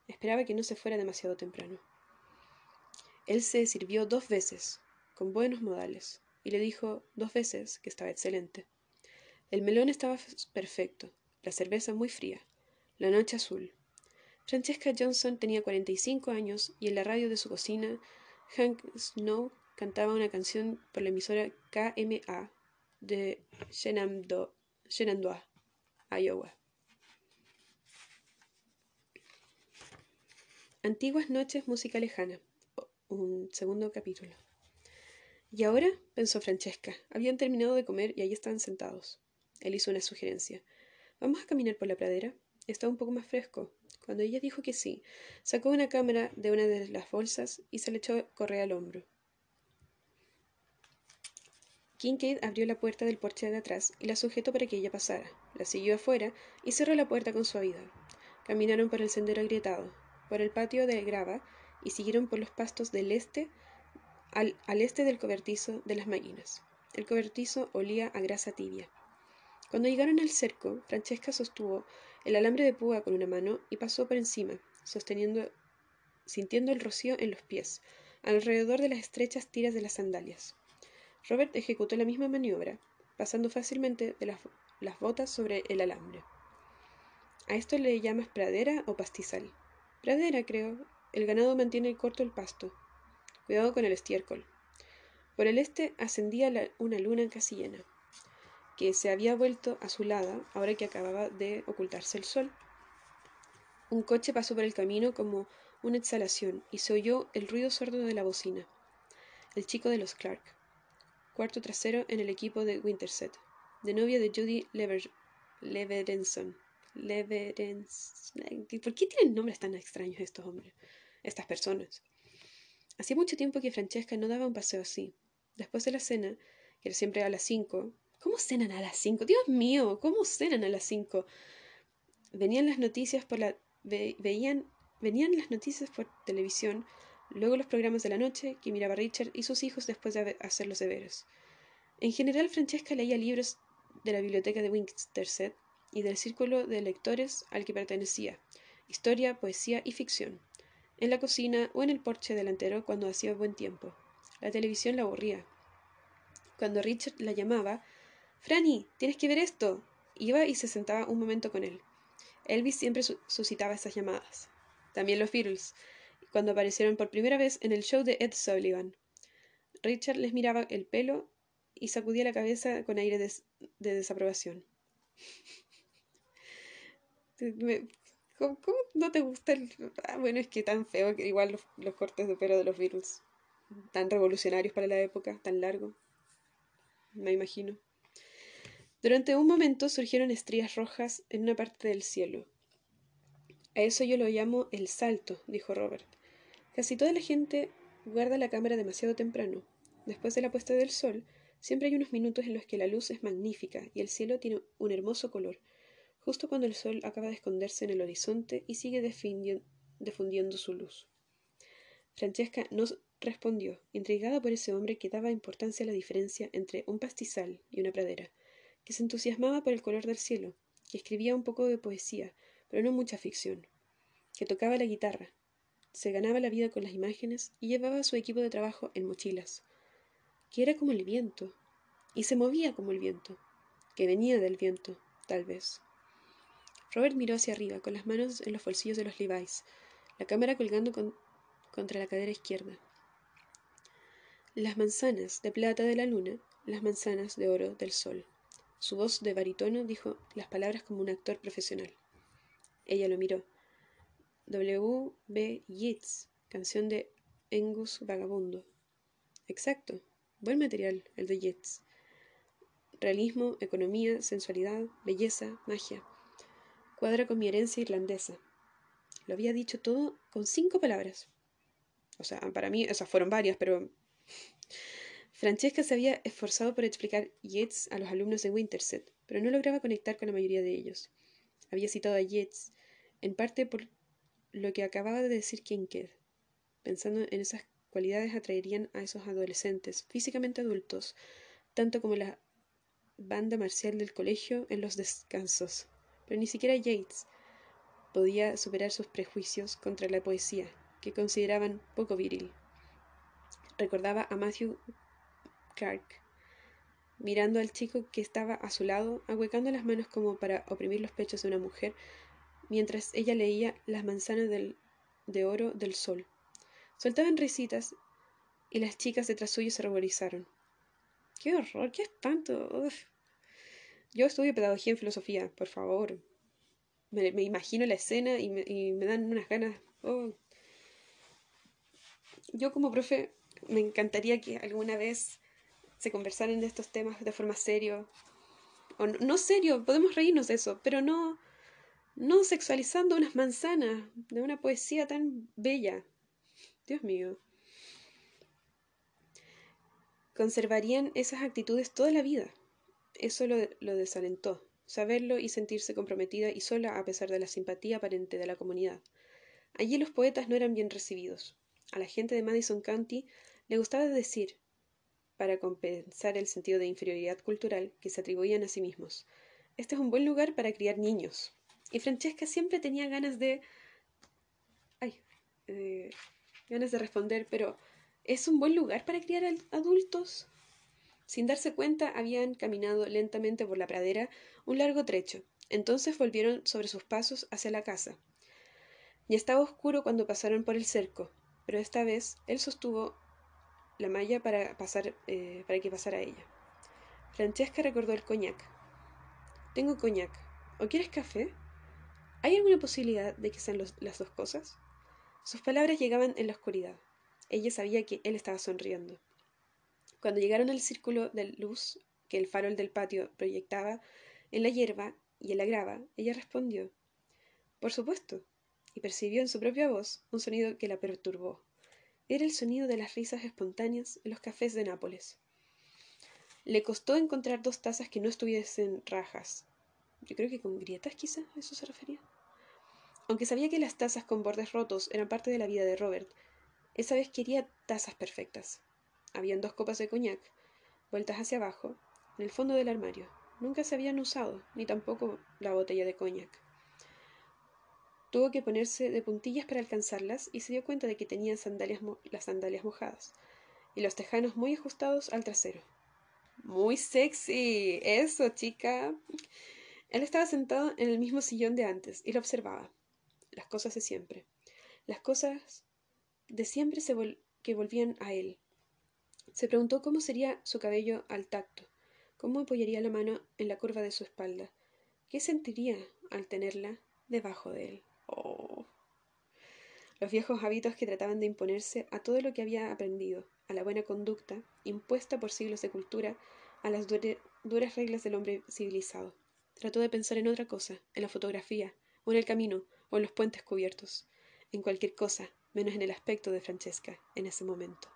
Esperaba que no se fuera demasiado temprano. Él se sirvió dos veces, con buenos modales, y le dijo dos veces que estaba excelente. El melón estaba perfecto, la cerveza muy fría, la noche azul. Francesca Johnson tenía cuarenta y cinco años y en la radio de su cocina Hank Snow cantaba una canción por la emisora KMA de Shenandoah, Iowa. Antiguas noches, música lejana. Un segundo capítulo. Y ahora, pensó Francesca, habían terminado de comer y allí estaban sentados. Él hizo una sugerencia. ¿Vamos a caminar por la pradera? Está un poco más fresco. Cuando ella dijo que sí, sacó una cámara de una de las bolsas y se le echó correa al hombro. Kincaid abrió la puerta del porche de atrás y la sujetó para que ella pasara. La siguió afuera y cerró la puerta con suavidad. Caminaron por el sendero agrietado, por el patio de grava y siguieron por los pastos del este al, este del cobertizo de las máquinas. El cobertizo olía a grasa tibia. Cuando llegaron al cerco, Francesca sostuvo el alambre de púa con una mano y pasó por encima, sosteniendo, sintiendo el rocío en los pies, alrededor de las estrechas tiras de las sandalias. Robert ejecutó la misma maniobra, pasando fácilmente de las, las botas sobre el alambre. ¿A esto le llamas pradera o pastizal? Pradera, creo. El ganado mantiene corto el pasto. Cuidado con el estiércol. Por el este ascendía una luna casi llena que se había vuelto azulada ahora que acababa de ocultarse el sol. Un coche pasó por el camino como una exhalación y se oyó el ruido sordo de la bocina. El chico de los Clark. Cuarto trasero en el equipo de Winterset. De novia de Judy Lever Leverenson. ¿Por qué tienen nombres tan extraños estos hombres? Estas personas. Hacía mucho tiempo que Francesca no daba un paseo así. Después de la cena, que era siempre a las cinco, ¿Cómo cenan a las cinco? Dios mío, ¿cómo cenan a las cinco? Venían las noticias por la veían venían las noticias por televisión, luego los programas de la noche que miraba Richard y sus hijos después de hacer los deberes. En general, Francesca leía libros de la biblioteca de Winterset y del círculo de lectores al que pertenecía, historia, poesía y ficción, en la cocina o en el porche delantero cuando hacía buen tiempo. La televisión la aburría. Cuando Richard la llamaba, Franny, tienes que ver esto. Iba y se sentaba un momento con él. Elvis siempre suscitaba esas llamadas. También los Beatles, cuando aparecieron por primera vez en el show de Ed Sullivan. Richard les miraba el pelo y sacudía la cabeza con aire de, desaprobación. ¿Cómo, no te gusta el.? Ah, bueno, es que tan feo que igual los, los cortes de pelo de los Beatles. Tan revolucionarios para la época, tan largo. Me imagino. Durante un momento surgieron estrías rojas en una parte del cielo. A eso yo lo llamo el salto, dijo Robert. Casi toda la gente guarda la cámara demasiado temprano. Después de la puesta del sol, siempre hay unos minutos en los que la luz es magnífica y el cielo tiene un hermoso color, justo cuando el sol acaba de esconderse en el horizonte y sigue difundiendo su luz. Francesca no respondió, intrigada por ese hombre que daba importancia a la diferencia entre un pastizal y una pradera que se entusiasmaba por el color del cielo, que escribía un poco de poesía, pero no mucha ficción, que tocaba la guitarra, se ganaba la vida con las imágenes y llevaba su equipo de trabajo en mochilas, que era como el viento, y se movía como el viento, que venía del viento, tal vez. Robert miró hacia arriba, con las manos en los bolsillos de los Levi's, la cámara colgando contra la cadera izquierda. Las manzanas de plata de la luna, las manzanas de oro del sol. Su voz de barítono dijo las palabras como un actor profesional. Ella lo miró. W. B. Yeats, canción de Engus Vagabundo. Exacto. Buen material, el de Yeats. Realismo, economía, sensualidad, belleza, magia. Cuadra con mi herencia irlandesa. Lo había dicho todo con cinco palabras. O sea, para mí esas fueron varias, pero... Francesca se había esforzado por explicar Yeats a los alumnos de Winterset, pero no lograba conectar con la mayoría de ellos. Había citado a Yeats, en parte por lo que acababa de decir Kincaid, pensando en esas cualidades atraerían a esos adolescentes, físicamente adultos, tanto como la banda marcial del colegio en los descansos. Pero ni siquiera Yates podía superar sus prejuicios contra la poesía, que consideraban poco viril. Recordaba a Matthew Clark, mirando al chico que estaba a su lado, ahuecando las manos como para oprimir los pechos de una mujer, mientras ella leía Las manzanas de oro del sol. Soltaban risitas y las chicas detrás suyo se ruborizaron. ¡Qué horror! ¡Qué espanto! Yo estudio pedagogía en filosofía, por favor. Me, imagino la escena y me, dan unas ganas. Oh. Yo como profe me encantaría que alguna vez se conversaran de estos temas de forma serio. O no, no serio, podemos reírnos de eso, pero no, no sexualizando unas manzanas de una poesía tan bella. Dios mío. Conservarían esas actitudes toda la vida. Eso lo, lo desalentó, saberlo y sentirse comprometida y sola a pesar de la simpatía aparente de la comunidad. Allí los poetas no eran bien recibidos. A la gente de Madison County le gustaba decir, para compensar el sentido de inferioridad cultural que se atribuían a sí mismos, este es un buen lugar para criar niños. Y Francesca siempre tenía ganas de... Ay, eh, ganas de responder, pero ¿es un buen lugar para criar adultos? Sin darse cuenta, habían caminado lentamente por la pradera un largo trecho. Entonces volvieron sobre sus pasos hacia la casa. Ya estaba oscuro cuando pasaron por el cerco, pero esta vez él sostuvo la malla para, pasar, eh, para que pasara ella. Francesca recordó el coñac. Tengo coñac. ¿O quieres café? ¿Hay alguna posibilidad de que sean las dos cosas? Sus palabras llegaban en la oscuridad. Ella sabía que él estaba sonriendo. Cuando llegaron al círculo de luz que el farol del patio proyectaba en la hierba y en la grava, ella respondió Por supuesto, y percibió en su propia voz un sonido que la perturbó. Era el sonido de las risas espontáneas en los cafés de Nápoles. Le costó encontrar dos tazas que no estuviesen rajas. Yo creo que con grietas, quizás, a eso se refería. Aunque sabía que las tazas con bordes rotos eran parte de la vida de Robert, esa vez quería tazas perfectas. Habían dos copas de coñac, vueltas hacia abajo, en el fondo del armario. Nunca se habían usado, ni tampoco la botella de coñac. Tuvo que ponerse de puntillas para alcanzarlas y se dio cuenta de que tenía sandalias las sandalias mojadas y los tejanos muy ajustados al trasero. Muy sexy. Eso, chica. Él estaba sentado en el mismo sillón de antes y lo observaba las cosas de siempre, las cosas de siempre que volvían a él. Se preguntó cómo sería su cabello al tacto, cómo apoyaría la mano en la curva de su espalda, qué sentiría al tenerla debajo de él. Oh. Los viejos hábitos que trataban de imponerse a todo lo que había aprendido, a la buena conducta, impuesta por siglos de cultura, a las duras reglas del hombre civilizado. Trató de pensar en otra cosa, en la fotografía, o en el camino, o en los puentes cubiertos, en cualquier cosa, menos en el aspecto de Francesca en ese momento.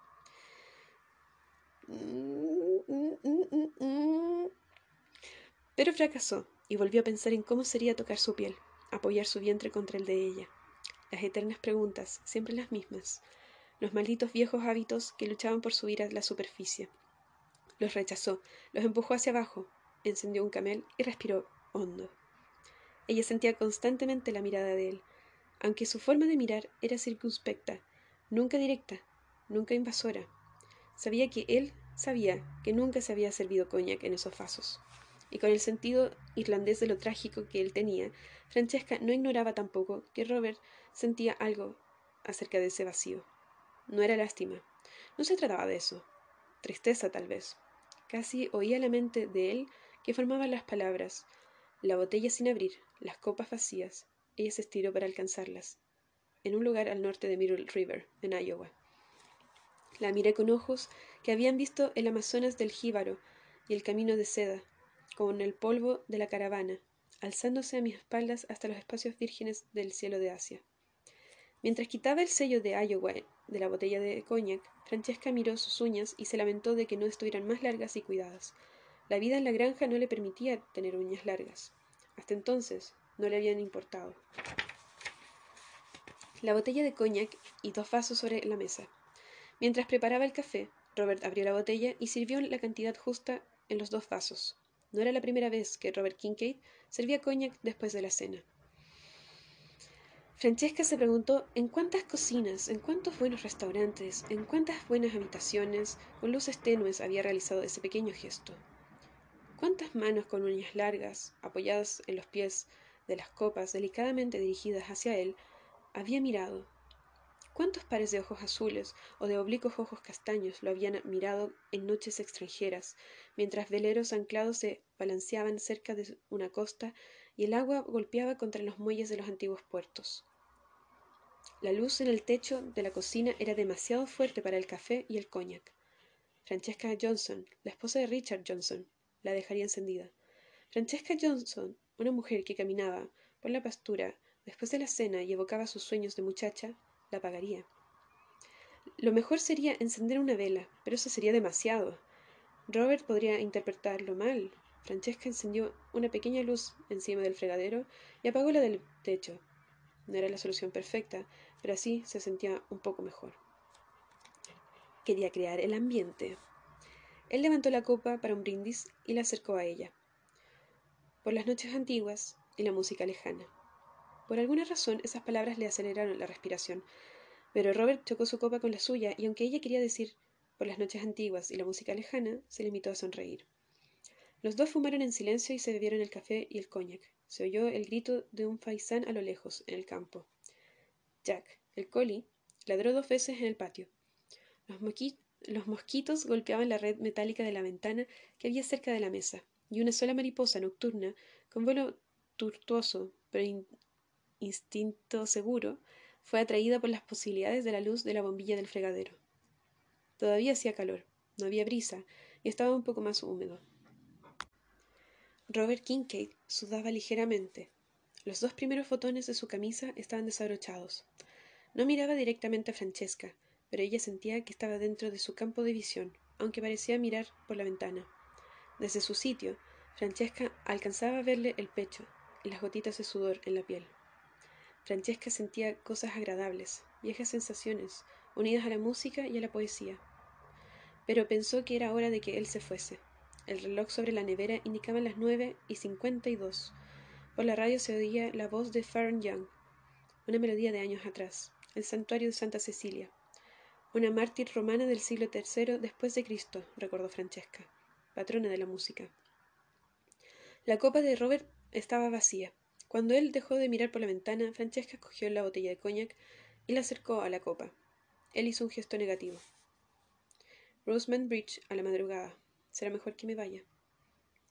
Pero fracasó y volvió a pensar en cómo sería tocar su piel, apoyar su vientre contra el de ella. Las eternas preguntas, siempre las mismas. Los malditos viejos hábitos que luchaban por subir a la superficie. Los rechazó, los empujó hacia abajo, encendió un camel y respiró hondo. Ella sentía constantemente la mirada de él, aunque su forma de mirar era circunspecta, nunca directa, nunca invasora. Sabía que él sabía que nunca se había servido coñac en esos vasos. Y con el sentido irlandés de lo trágico que él tenía, Francesca no ignoraba tampoco que Robert sentía algo acerca de ese vacío. No era lástima. No se trataba de eso. Tristeza, tal vez. Casi oía la mente de él que formaban las palabras, la botella sin abrir, las copas vacías. Ella se estiró para alcanzarlas, en un lugar al norte de Middle River, en Iowa. La miré con ojos que habían visto el Amazonas del Jíbaro y el camino de seda, con el polvo de la caravana, alzándose a mis espaldas hasta los espacios vírgenes del cielo de Asia. Mientras quitaba el sello de Iowa de la botella de coñac, Francesca miró sus uñas y se lamentó de que no estuvieran más largas y cuidadas. La vida en la granja no le permitía tener uñas largas. Hasta entonces no le habían importado. La botella de coñac y dos vasos sobre la mesa. Mientras preparaba el café, Robert abrió la botella y sirvió la cantidad justa en los dos vasos. No era la primera vez que Robert Kincaid servía coñac después de la cena. Francesca se preguntó en cuántas cocinas, en cuántos buenos restaurantes, en cuántas buenas habitaciones con luces tenues había realizado ese pequeño gesto. Cuántas manos con uñas largas, apoyadas en los pies de las copas delicadamente dirigidas hacia él, había mirado. Cuántos pares de ojos azules o de oblicuos ojos castaños lo habían mirado en noches extranjeras, mientras veleros anclados se balanceaban cerca de una costa y el agua golpeaba contra los muelles de los antiguos puertos. La luz en el techo de la cocina era demasiado fuerte para el café y el cognac. Francesca Johnson, la esposa de Richard Johnson, la dejaría encendida. Francesca Johnson, una mujer que caminaba por la pastura después de la cena y evocaba sus sueños de muchacha, la apagaría. Lo mejor sería encender una vela, pero eso sería demasiado. Robert podría interpretarlo mal. Francesca encendió una pequeña luz encima del fregadero y apagó la del techo. No era la solución perfecta, pero así se sentía un poco mejor. Quería crear el ambiente. Él levantó la copa para un brindis y la acercó a ella. Por las noches antiguas y la música lejana. Por alguna razón esas palabras le aceleraron la respiración, pero Robert chocó su copa con la suya y aunque ella quería decir por las noches antiguas y la música lejana, se limitó a sonreír. Los dos fumaron en silencio y se bebieron el café y el cognac. Se oyó el grito de un faisán a lo lejos, en el campo. Jack, el collie, ladró dos veces en el patio. Los, los mosquitos golpeaban la red metálica de la ventana que había cerca de la mesa, y una sola mariposa nocturna, con vuelo tortuoso pero instinto seguro, fue atraída por las posibilidades de la luz de la bombilla del fregadero. Todavía hacía calor, no había brisa, y estaba un poco más húmedo. Robert Kincaid sudaba ligeramente. Los dos primeros botones de su camisa estaban desabrochados. No miraba directamente a Francesca, pero ella sentía que estaba dentro de su campo de visión, aunque parecía mirar por la ventana. Desde su sitio, Francesca alcanzaba a verle el pecho y las gotitas de sudor en la piel. Francesca sentía cosas agradables, viejas sensaciones, unidas a la música y a la poesía. Pero pensó que era hora de que él se fuese. El reloj sobre la nevera indicaba las nueve y cincuenta y dos. Por la radio se oía la voz de Farron Young, una melodía de años atrás, el santuario de Santa Cecilia. Una mártir romana del siglo III después de Cristo, recordó Francesca, patrona de la música. La copa de Robert estaba vacía. Cuando él dejó de mirar por la ventana, Francesca cogió la botella de coñac y la acercó a la copa. Él hizo un gesto negativo. Roseman Bridge a la madrugada. Será mejor que me vaya.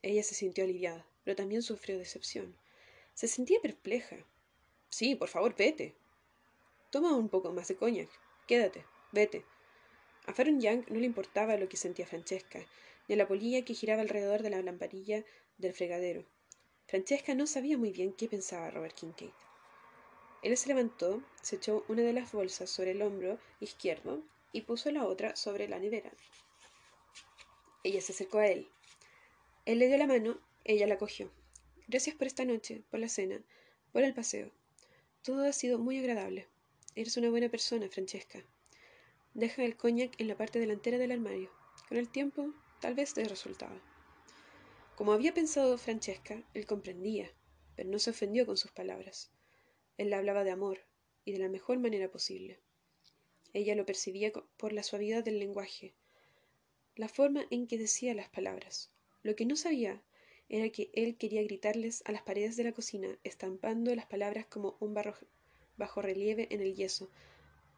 Ella se sintió aliviada, pero también sufrió decepción. Se sentía perpleja. Sí, por favor, vete. Toma un poco más de coñac. Quédate, vete. A Farron Young no le importaba lo que sentía Francesca, ni a la polilla que giraba alrededor de la lamparilla del fregadero. Francesca no sabía muy bien qué pensaba Robert Kincaid. Él se levantó, se echó una de las bolsas sobre el hombro izquierdo y puso la otra sobre la nevera. Ella se acercó a él. Él le dio la mano, ella la cogió. Gracias por esta noche, por la cena, por el paseo. Todo ha sido muy agradable. Eres una buena persona, Francesca. Deja el coñac en la parte delantera del armario. Con el tiempo, tal vez dé resultado. Como había pensado Francesca, él comprendía, pero no se ofendió con sus palabras. Él la hablaba de amor, y de la mejor manera posible. Ella lo percibía por la suavidad del lenguaje, la forma en que decía las palabras. Lo que no sabía era que él quería gritarles a las paredes de la cocina, estampando las palabras como un barro bajo relieve en el yeso.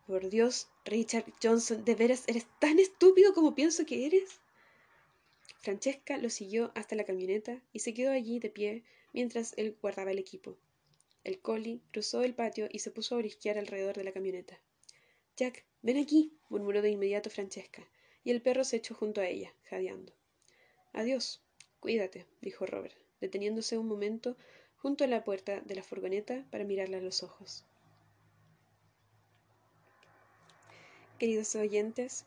Por Dios, Richard Johnson, ¿de veras eres tan estúpido como pienso que eres? Francesca lo siguió hasta la camioneta y se quedó allí de pie mientras él guardaba el equipo. El collie cruzó el patio y se puso a orisquear alrededor de la camioneta. Jack, ven aquí, murmuró de inmediato Francesca y el perro se echó junto a ella, jadeando. Adiós. Cuídate, dijo Robert, deteniéndose un momento junto a la puerta de la furgoneta para mirarle a los ojos. Queridos oyentes,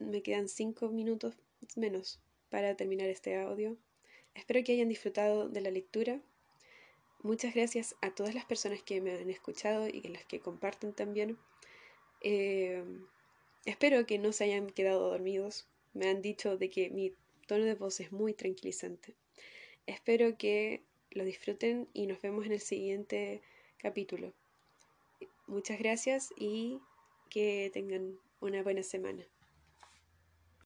me quedan cinco minutos menos para terminar este audio. Espero que hayan disfrutado de la lectura. Muchas gracias a todas las personas que me han escuchado y a las que comparten también. Eh, espero que no se hayan quedado dormidos. Me han dicho de que mi tono de voz es muy tranquilizante. Espero que lo disfruten y nos vemos en el siguiente capítulo. Muchas gracias y que tengan una buena semana.